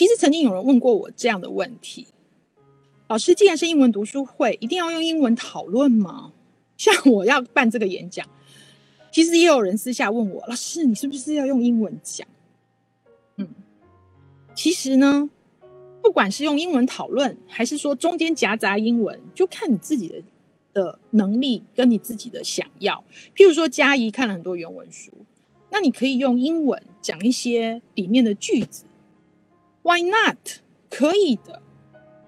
其实曾经有人问过我这样的问题：老师，既然是英文读书会，一定要用英文讨论吗？像我要办这个演讲，其实也有人私下问我，老师，你是不是要用英文讲？嗯，其实呢，不管是用英文讨论，还是说中间夹杂英文，就看你自己的的能力跟你自己的想要。譬如说，佳怡看了很多原文书，那你可以用英文讲一些里面的句子。Why not？可以的。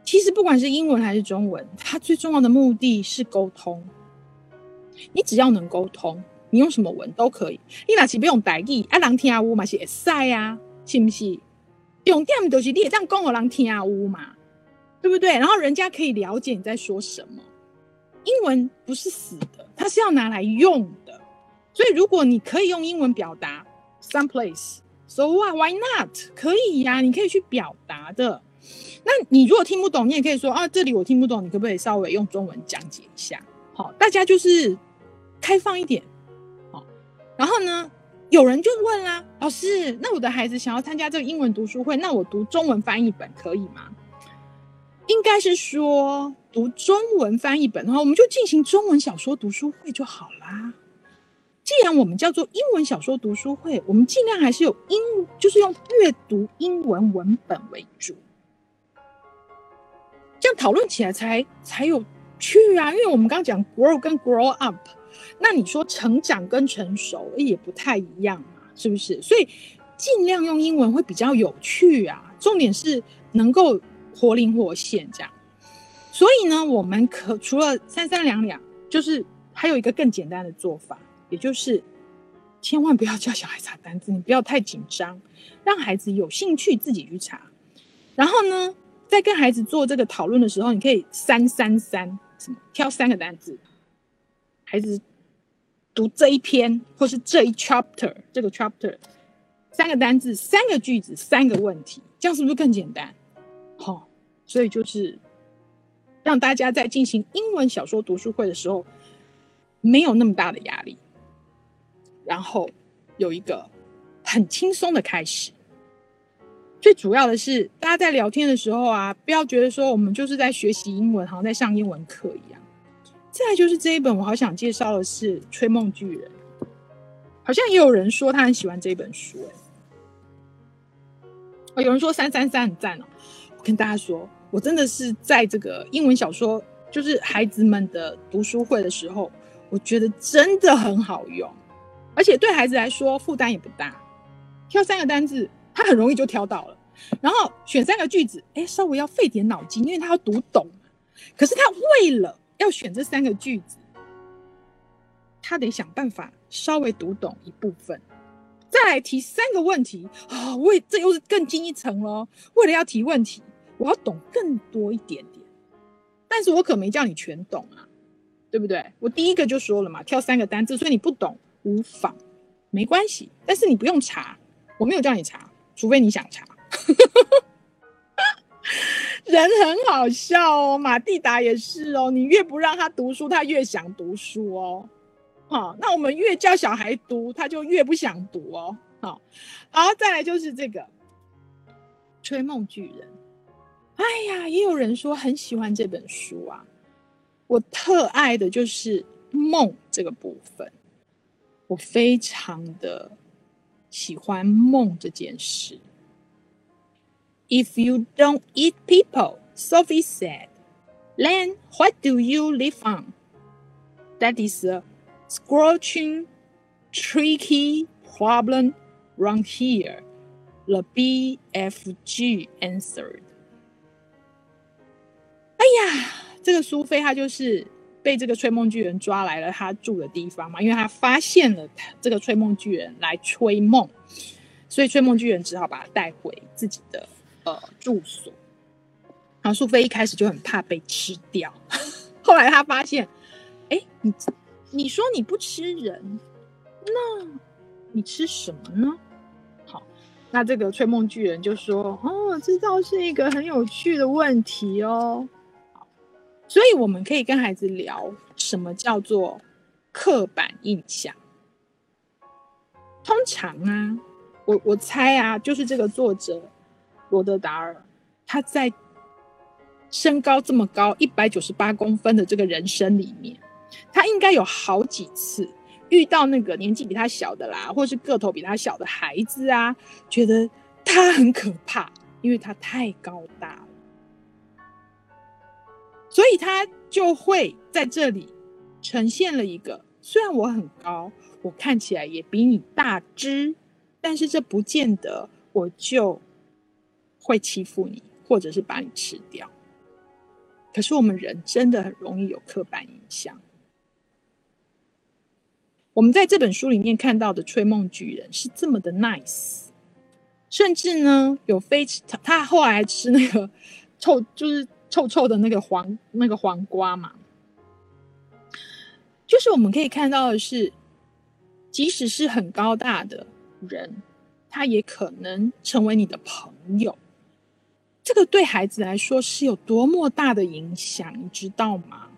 其实不管是英文还是中文，它最重要的目的是沟通。你只要能沟通，你用什么文都可以。你哪是不用台语啊？人听有嘛是会使啊？是不是？重点就是你也这样讲，人听有嘛？对不对？然后人家可以了解你在说什么。英文不是死的，它是要拿来用的。所以如果你可以用英文表达 some place So 啊 why not？可以呀，你可以去表达的。那你如果听不懂，你也可以说啊，这里我听不懂，你可不可以稍微用中文讲解一下？好，大家就是开放一点。好，然后呢，有人就问啦，老师，那我的孩子想要参加这个英文读书会，那我读中文翻译本可以吗？应该是说读中文翻译本的话，我们就进行中文小说读书会就好啦。既然我们叫做英文小说读书会，我们尽量还是有英，就是用阅读英文文本为主。这样讨论起来才才有趣啊！因为我们刚刚讲 grow 跟 grow up，那你说成长跟成熟也不太一样嘛，是不是？所以尽量用英文会比较有趣啊。重点是能够活灵活现这样。所以呢，我们可除了三三两两，就是还有一个更简单的做法，也就是千万不要叫小孩查单字，你不要太紧张，让孩子有兴趣自己去查。然后呢，在跟孩子做这个讨论的时候，你可以三三三，什么挑三个单字，孩子读这一篇或是这一 chapter，这个 chapter 三个单字，三个句子，三个问题，这样是不是更简单？好、哦，所以就是让大家在进行英文小说读书会的时候，没有那么大的压力，然后有一个很轻松的开始。最主要的是，大家在聊天的时候啊，不要觉得说我们就是在学习英文，好像在上英文课一样。再来就是这一本，我好想介绍的是《吹梦巨人》，好像也有人说他很喜欢这本书，哎，有人说三三三很赞哦。我跟大家说，我真的是在这个英文小说，就是孩子们的读书会的时候，我觉得真的很好用，而且对孩子来说负担也不大，挑三个单字。他很容易就挑到了，然后选三个句子，哎，稍微要费点脑筋，因为他要读懂。可是他为了要选这三个句子，他得想办法稍微读懂一部分，再来提三个问题啊！为这又是更进一层喽。为了要提问题，我要懂更多一点点，但是我可没叫你全懂啊，对不对？我第一个就说了嘛，挑三个单字，所以你不懂无妨，没关系，但是你不用查，我没有叫你查。除非你想查，人很好笑哦。马蒂达也是哦，你越不让他读书，他越想读书哦。好，那我们越叫小孩读，他就越不想读哦。好，好，再来就是这个《吹梦巨人》。哎呀，也有人说很喜欢这本书啊。我特爱的就是梦这个部分，我非常的。喜欢梦这件事。If you don't eat people, Sophie said, then what do you live on? That is a scorching, tricky problem right here. The BFG answered. 哎呀，这个苏菲她就是。 被这个吹梦巨人抓来了他住的地方嘛，因为他发现了这个吹梦巨人来吹梦，所以吹梦巨人只好把他带回自己的呃住所。然后苏菲一开始就很怕被吃掉，后来他发现，哎，你你说你不吃人，那你吃什么呢？好，那这个吹梦巨人就说，哦，这倒是一个很有趣的问题哦。所以我们可以跟孩子聊什么叫做刻板印象。通常啊，我我猜啊，就是这个作者罗德达尔，他在身高这么高，一百九十八公分的这个人生里面，他应该有好几次遇到那个年纪比他小的啦，或是个头比他小的孩子啊，觉得他很可怕，因为他太高大，所以他就会在这里呈现了一个，虽然我很高，我看起来也比你大只，但是这不见得我就会欺负你，或者是把你吃掉。可是我们人真的很容易有刻板印象。我们在这本书里面看到的吹梦巨人是这么的 nice，甚至呢有非他他后来吃那个臭就是臭臭的那个黄那个黄瓜嘛，就是我们可以看到的是，即使是很高大的人，他也可能成为你的朋友。这个对孩子来说是有多么大的影响，你知道吗？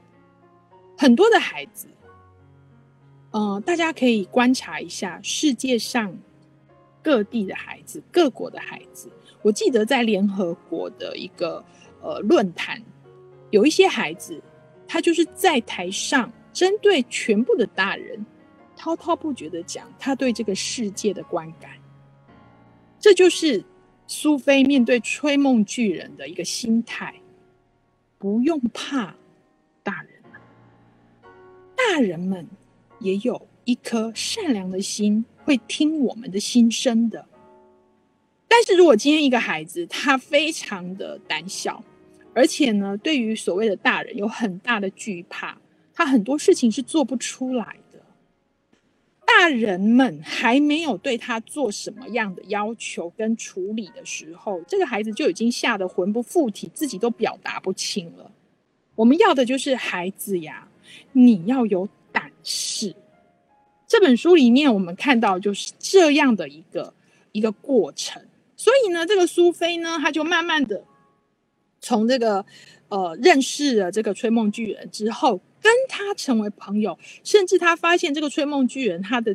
很多的孩子，嗯、呃，大家可以观察一下世界上各地的孩子、各国的孩子。我记得在联合国的一个呃论坛，有一些孩子，他就是在台上针对全部的大人滔滔不绝的讲他对这个世界的观感，这就是。苏菲面对吹梦巨人的一个心态，不用怕大人，大人们也有一颗善良的心，会听我们的心声的。但是如果今天一个孩子他非常的胆小，而且呢，对于所谓的大人有很大的惧怕，他很多事情是做不出来的。大人们还没有对他做什么样的要求跟处理的时候，这个孩子就已经吓得魂不附体，自己都表达不清了。我们要的就是孩子呀，你要有胆识。这本书里面我们看到就是这样的一个一个过程。所以呢，这个苏菲呢，他就慢慢的从这个呃认识了这个吹梦巨人之后。跟他成为朋友，甚至他发现这个吹梦巨人他的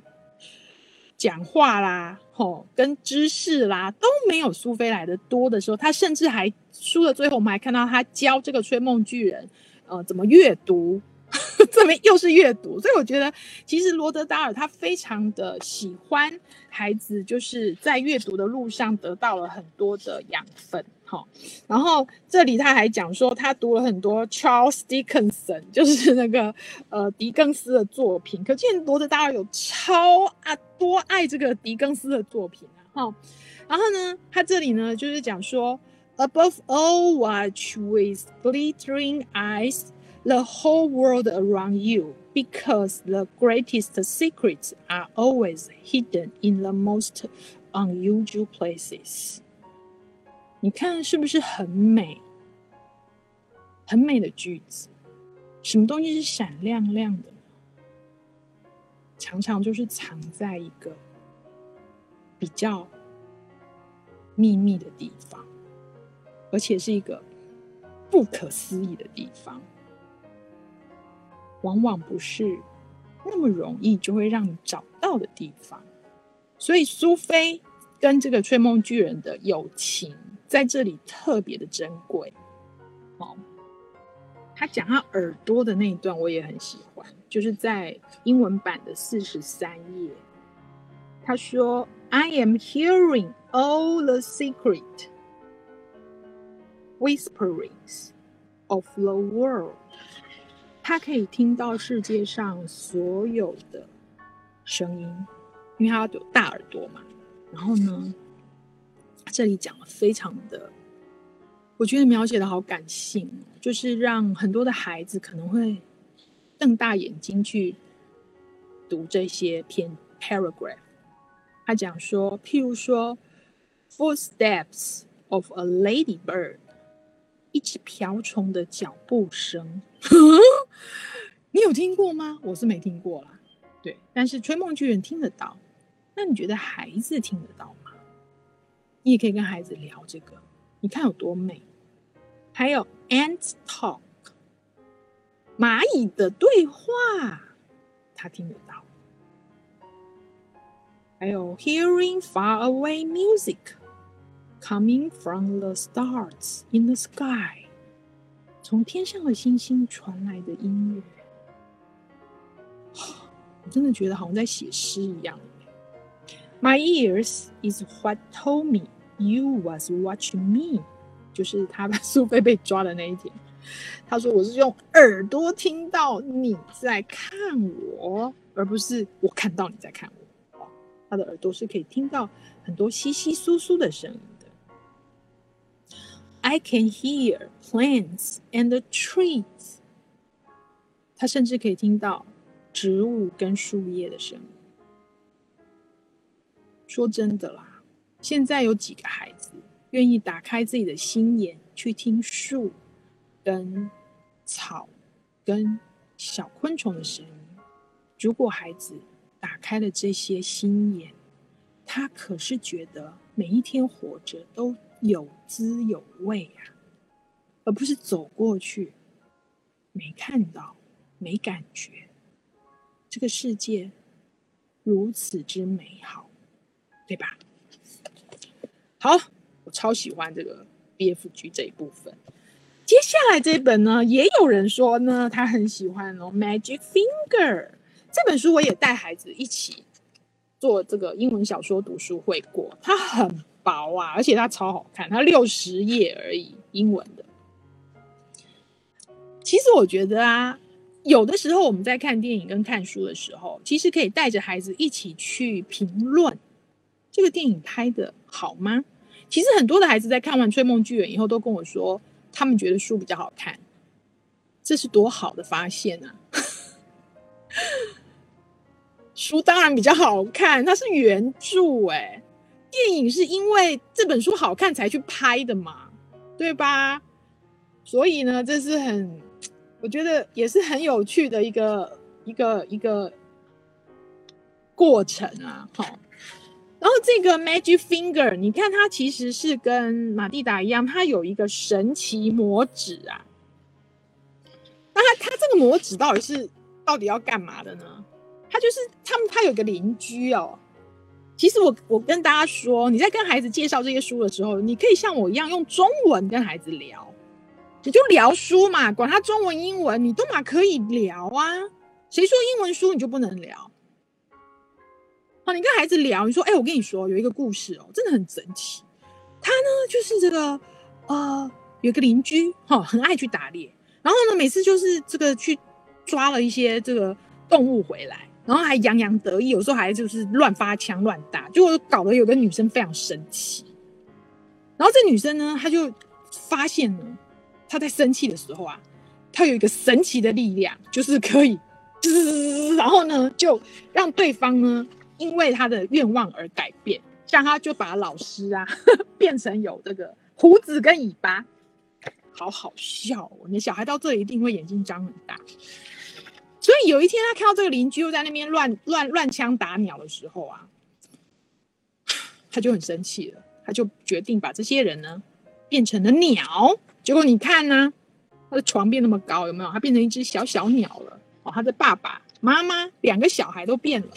讲话啦，吼，跟知识啦都没有苏菲来的多的时候，他甚至还书的最后，我们还看到他教这个吹梦巨人，呃，怎么阅读。这边又是阅读，所以我觉得其实罗德达尔他非常的喜欢孩子，就是在阅读的路上得到了很多的养分。哈，然后这里他还讲说，他读了很多 Charles Dickinson，就是那个呃狄更斯的作品。可见罗德达尔有超啊多爱这个狄更斯的作品啊。哈，然后呢，他这里呢就是讲说，Above all, watch with glittering eyes. The whole world around you, because the greatest secrets are always hidden in the most unusual places. 你看是不是很美？很美的句子。什么东西是闪亮亮的？常常就是藏在一个比较秘密的地方，而且是一个不可思议的地方。往往不是那么容易就会让你找到的地方，所以苏菲跟这个吹梦巨人的友情在这里特别的珍贵。哦，他讲他耳朵的那一段我也很喜欢，就是在英文版的四十三页，他说：“I am hearing all the secret whisperings of the world。”他可以听到世界上所有的声音，因为他有大耳朵嘛。然后呢，这里讲的非常的，我觉得描写的好感性，就是让很多的孩子可能会瞪大眼睛去读这些篇 paragraph。他讲说，譬如说，footsteps of a ladybird。一只瓢虫的脚步声，你有听过吗？我是没听过啦。对，但是吹梦巨人听得到。那你觉得孩子听得到吗？你也可以跟孩子聊这个，你看有多美。还有 ant talk，蚂蚁的对话，他听得到。还有 hearing far away music。coming from the stars in the sky，从天上的星星传来的音乐。我真的觉得好像在写诗一样。My ears is what told me you was watching me，就是他把苏菲被抓的那一天。他说：“我是用耳朵听到你在看我，而不是我看到你在看我。”他的耳朵是可以听到很多稀稀疏疏的声音的。I can hear plants and trees。他甚至可以听到植物跟树叶的声音。说真的啦，现在有几个孩子愿意打开自己的心眼去听树？跟草、跟小昆虫的声音。如果孩子打开了这些心眼，他可是觉得每一天活着都有滋有味啊，而不是走过去没看到、没感觉。这个世界如此之美好，对吧？好，我超喜欢这个 BFG 这一部分。接下来这本呢，也有人说呢，他很喜欢哦，《Magic Finger》这本书，我也带孩子一起做这个英文小说读书会过。它很薄啊，而且它超好看，它六十页而已，英文的。其实我觉得啊，有的时候我们在看电影跟看书的时候，其实可以带着孩子一起去评论这个电影拍得好吗？其实很多的孩子在看完《吹梦剧园》以后，都跟我说。他们觉得书比较好看，这是多好的发现啊！书当然比较好看，它是原著哎，电影是因为这本书好看才去拍的嘛，对吧？所以呢，这是很，我觉得也是很有趣的一个一个一个过程啊，好。然后这个 Magic Finger，你看它其实是跟马蒂达一样，它有一个神奇魔指啊。那它它这个魔指到底是到底要干嘛的呢？它就是他们它有个邻居哦。其实我我跟大家说，你在跟孩子介绍这些书的时候，你可以像我一样用中文跟孩子聊，你就聊书嘛，管他中文英文，你都嘛可以聊啊。谁说英文书你就不能聊？你跟孩子聊，你说：“哎、我跟你说，有一个故事哦，真的很神奇。他呢，就是这个呃，有个邻居哈、很爱去打猎，然后呢，每次就是这个去抓了一些这个动物回来，然后还洋洋得意，有时候还就是乱发枪乱打，结果搞得有个女生非常生气。然后这女生呢，她就发现呢，她在生气的时候啊，她有一个神奇的力量，就是可以，然后呢，就让对方呢。”因为他的愿望而改变，像他就把老师啊变成有这个胡子跟尾巴，好好笑哦！你小孩到这里一定会眼睛张很大。所以有一天他看到这个邻居又在那边乱乱乱枪打鸟的时候啊，他就很生气了，他就决定把这些人呢变成了鸟。结果你看呢，他的床变那么高，有没有？他变成一只小小鸟了哦。他的爸爸妈妈两个小孩都变了。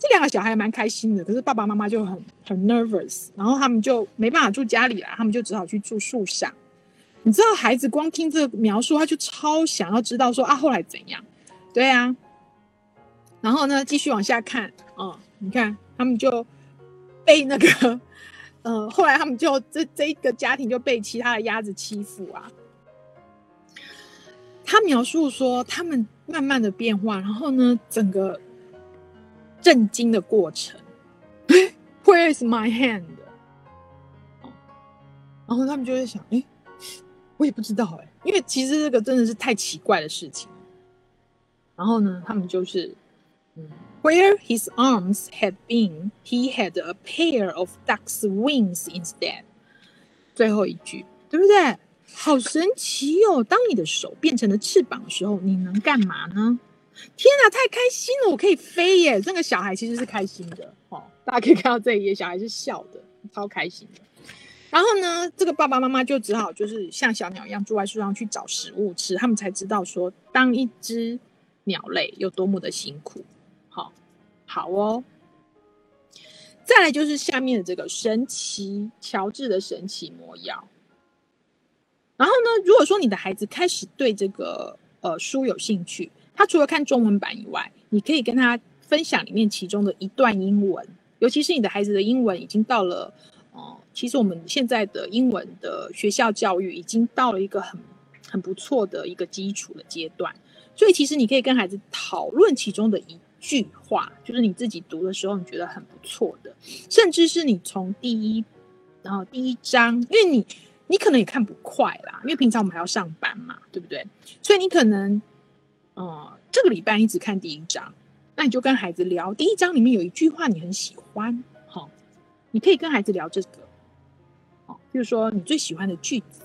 这两个小孩蛮开心的，可是爸爸妈妈就很很 nervous，然后他们就没办法住家里了，他们就只好去住树上。你知道，孩子光听这个描述，他就超想要知道说啊，后来怎样？对啊，然后呢，继续往下看啊、嗯，你看他们就被那个，呃，后来他们就这这一个家庭就被其他的鸭子欺负啊。他描述说，他们慢慢的变化，然后呢，整个。震惊的过程，Where is my hand？然后他们就会想，哎，我也不知道，哎，因为其实这个真的是太奇怪的事情。然后呢，他们就是，嗯，Where his arms had been, he had a pair of duck's wings instead。最后一句，对不对？好神奇哦！当你的手变成了翅膀的时候，你能干嘛呢？天哪，太开心了！我可以飞耶！这个小孩其实是开心的，哦，大家可以看到这一页，小孩是笑的，超开心的。然后呢，这个爸爸妈妈就只好就是像小鸟一样住在树上去找食物吃，他们才知道说，当一只鸟类有多么的辛苦。好，好哦。再来就是下面的这个神奇乔治的神奇魔药。然后呢，如果说你的孩子开始对这个呃书有兴趣，他除了看中文版以外，你可以跟他分享里面其中的一段英文，尤其是你的孩子的英文已经到了哦、呃，其实我们现在的英文的学校教育已经到了一个很很不错的一个基础的阶段，所以其实你可以跟孩子讨论其中的一句话，就是你自己读的时候你觉得很不错的，甚至是你从第一然后第一章，因为你你可能也看不快啦，因为平常我们还要上班嘛，对不对？所以你可能呃这个礼拜一直看第一章，那你就跟孩子聊第一章里面有一句话你很喜欢，好、你可以跟孩子聊这个，好、哦，比如说你最喜欢的句子。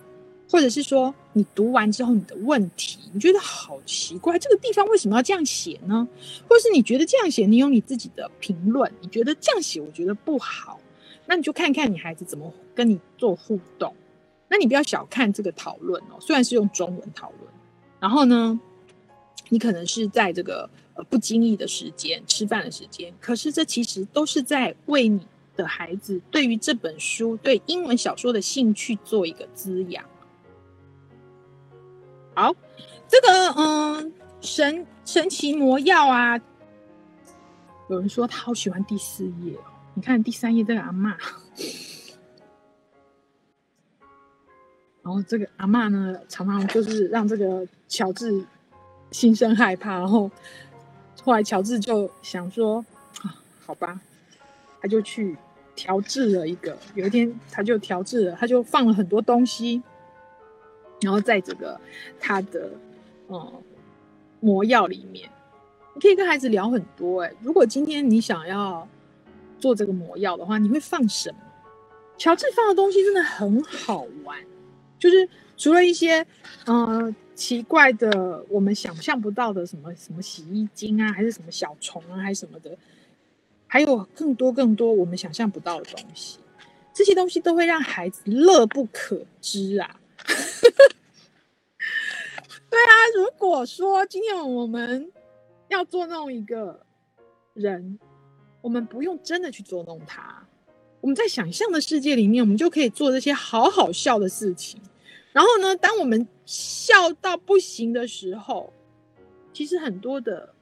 或者是说，你读完之后你的问题，你觉得好奇怪，这个地方为什么要这样写呢？或是你觉得这样写，你有你自己的评论，你觉得这样写我觉得不好，那你就看看你孩子怎么跟你做互动。那你不要小看这个讨论哦，虽然是用中文讨论，然后呢，你可能是在这个呃不经意的时间吃饭的时间，可是这其实都是在为你的孩子对于这本书、对英文小说的兴趣做一个滋养。好，这个嗯，神神奇魔药啊，有人说他好喜欢第四页哦。你看第三页这个阿嬷，然后这个阿嬷呢，常常就是让这个乔治心生害怕。然后后来乔治就想说啊，好吧，他就去调制了一个。有一天他就调制了，他就放了很多东西。然后在这个他的呃魔药里面，你可以跟孩子聊很多哎。如果今天你想要做这个魔药的话，你会放什么？乔治放的东西真的很好玩，就是除了一些呃奇怪的我们想象不到的什么什么洗衣精啊，还是什么小虫啊，还是什么的，还有更多更多我们想象不到的东西。这些东西都会让孩子乐不可支啊。对啊，如果说今天我们要捉弄一个人，我们不用真的去捉弄他，我们在想象的世界里面，我们就可以做这些好好笑的事情。然后呢，当我们笑到不行的时候，其实很多的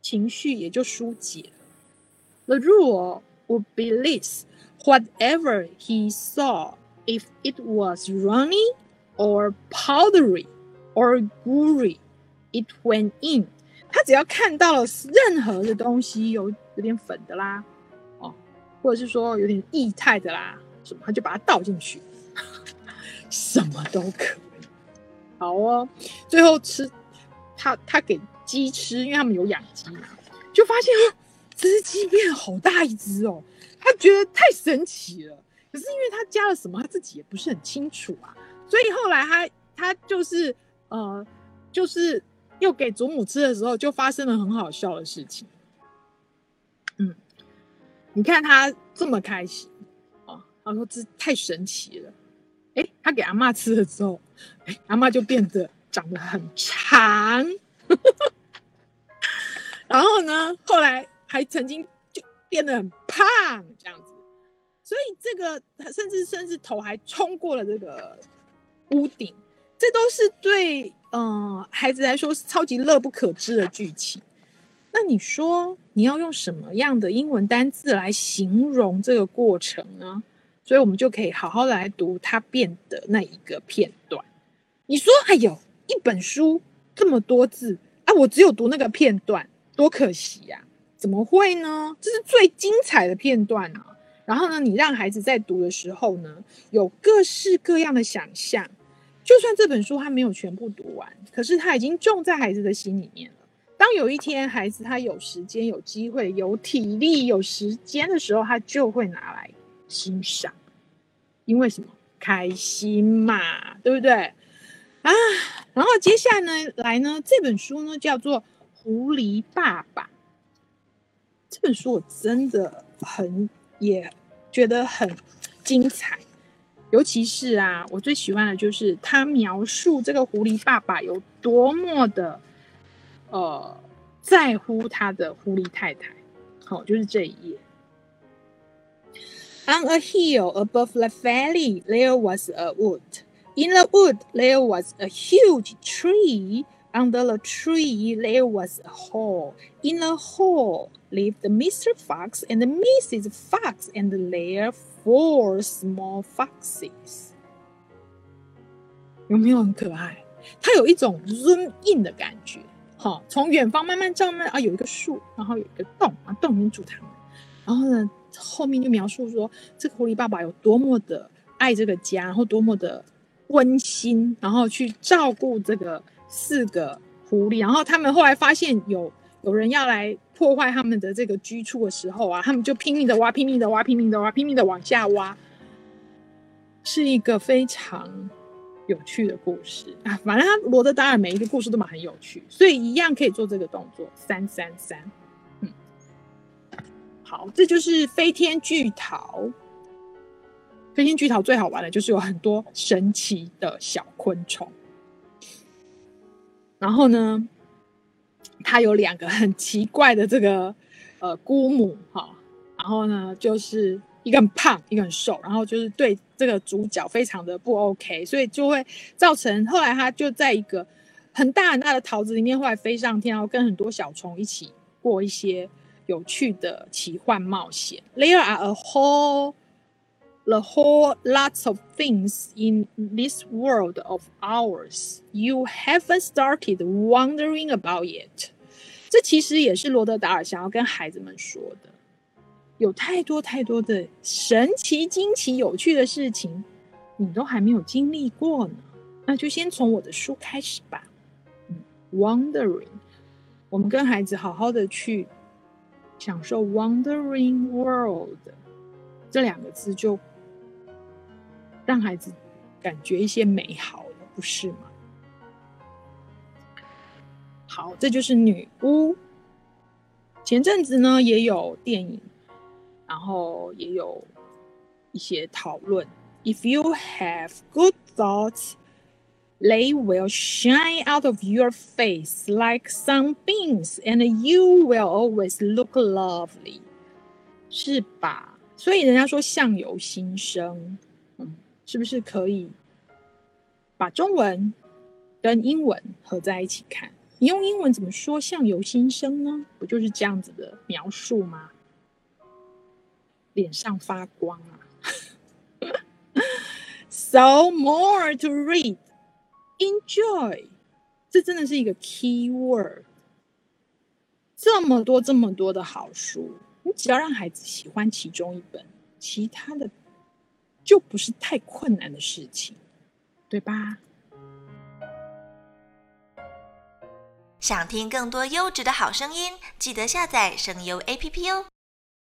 情绪也就疏解了。The rule would be this: whatever he saw, if it was runny or powdery. Or gooey, it went in。他只要看到了任何的东西有有点粉的啦，哦，或者是说有点液态的啦，什么他就把它倒进去，什么都可以。好哦，最后吃他他给鸡吃，因为他们有养鸡嘛，就发现哦，只鸡变好大一只哦，他觉得太神奇了。可是因为他加了什么，他自己也不是很清楚啊，所以后来他他就是。呃，就是又给祖母吃的时候，就发生了很好笑的事情。嗯，你看他这么开心哦，他说这太神奇了。哎，他给阿嬷吃了之后，哎，阿嬷就变得长得很长。然后呢，后来还曾经就变得很胖这样子。所以这个甚至甚至头还冲过了这个屋顶。这都是对嗯、孩子来说是超级乐不可支的剧情。那你说你要用什么样的英文单字来形容这个过程呢？所以我们就可以好好来读它变的那一个片段。你说，哎呦，一本书这么多字啊，我只有读那个片段，多可惜呀！怎么会呢？这是最精彩的片段啊！然后呢，你让孩子在读的时候呢，有各式各样的想象。就算这本书他没有全部读完，可是他已经种在孩子的心里面了。当有一天孩子他有时间、有机会、有体力、有时间的时候，他就会拿来欣赏。因为什么？开心嘛，对不对？啊，然后接下来呢，来呢，这本书呢叫做《狐狸爸爸》。这本书我真的很也觉得很精彩。尤其是啊，我最喜欢的就是他描述这个狐狸爸爸有多么的，呃，在乎他的狐狸太太。好，就是这一页。On a hill above the valley, there was a wood. In the wood, there was a huge tree. Under the tree, there was a hole. In the hole lived Mr. Fox and Mrs. Fox and their four small foxes. 有没有很可爱？它有一种 zoom in 的感觉，好，从远方慢慢照，慢啊，有一个树，然后有一个洞啊，洞里面住他们， 然后呢？后面就描述说，这个狐狸爸爸有多么的爱这个家，然后多么的温馨，然后去照顾这个四个狐狸。然后他们后来发现有有人要来破坏他们的这个居处的时候啊，他们就拼命的挖，拼命的挖，拼命的挖，拼命的往下挖，是一个非常有趣的故事啊。反正他罗德达尔每一个故事都蛮很有趣，所以一样可以做这个动作，三三三。好，这就是飞天巨桃。飞天巨桃最好玩的就是有很多神奇的小昆虫。然后呢，它有两个很奇怪的这个呃姑母哈。然后呢，就是一个很胖，一个很瘦，然后就是对这个主角非常的不 OK，所以就会造成后来他就在一个很大很大的桃子里面，后来飞上天，然后跟很多小虫一起过一些。有趣的奇幻冒险。There are a whole, the whole lots of things in this world of ours. You haven't started wondering about it. 这其实也是罗德达尔想要跟孩子们说的。有太多太多的神奇、惊奇、有趣的事情，你都还没有经历过呢。那就先从我的书开始吧。Wondering，我们跟孩子好好的去。享受 wandering World 这两个字，就让孩子感觉一些美好了，不是吗？好，这就是女巫。前阵子呢，也有电影，然后也有一些讨论。If you have good thoughts. They will shine out of your face like sunbeams, and you will always look lovely，是吧？所以人家说相由心生，嗯，是不是可以把中文跟英文合在一起看？你用英文怎么说相由心生呢？不就是这样子的描述吗？脸上发光啊！So more to read. Enjoy，这真的是一个 key word。这么多这么多的好书，你只要让孩子喜欢其中一本，其他的就不是太困难的事情，对吧？想听更多优质的好声音，记得下载声优 APP 哦。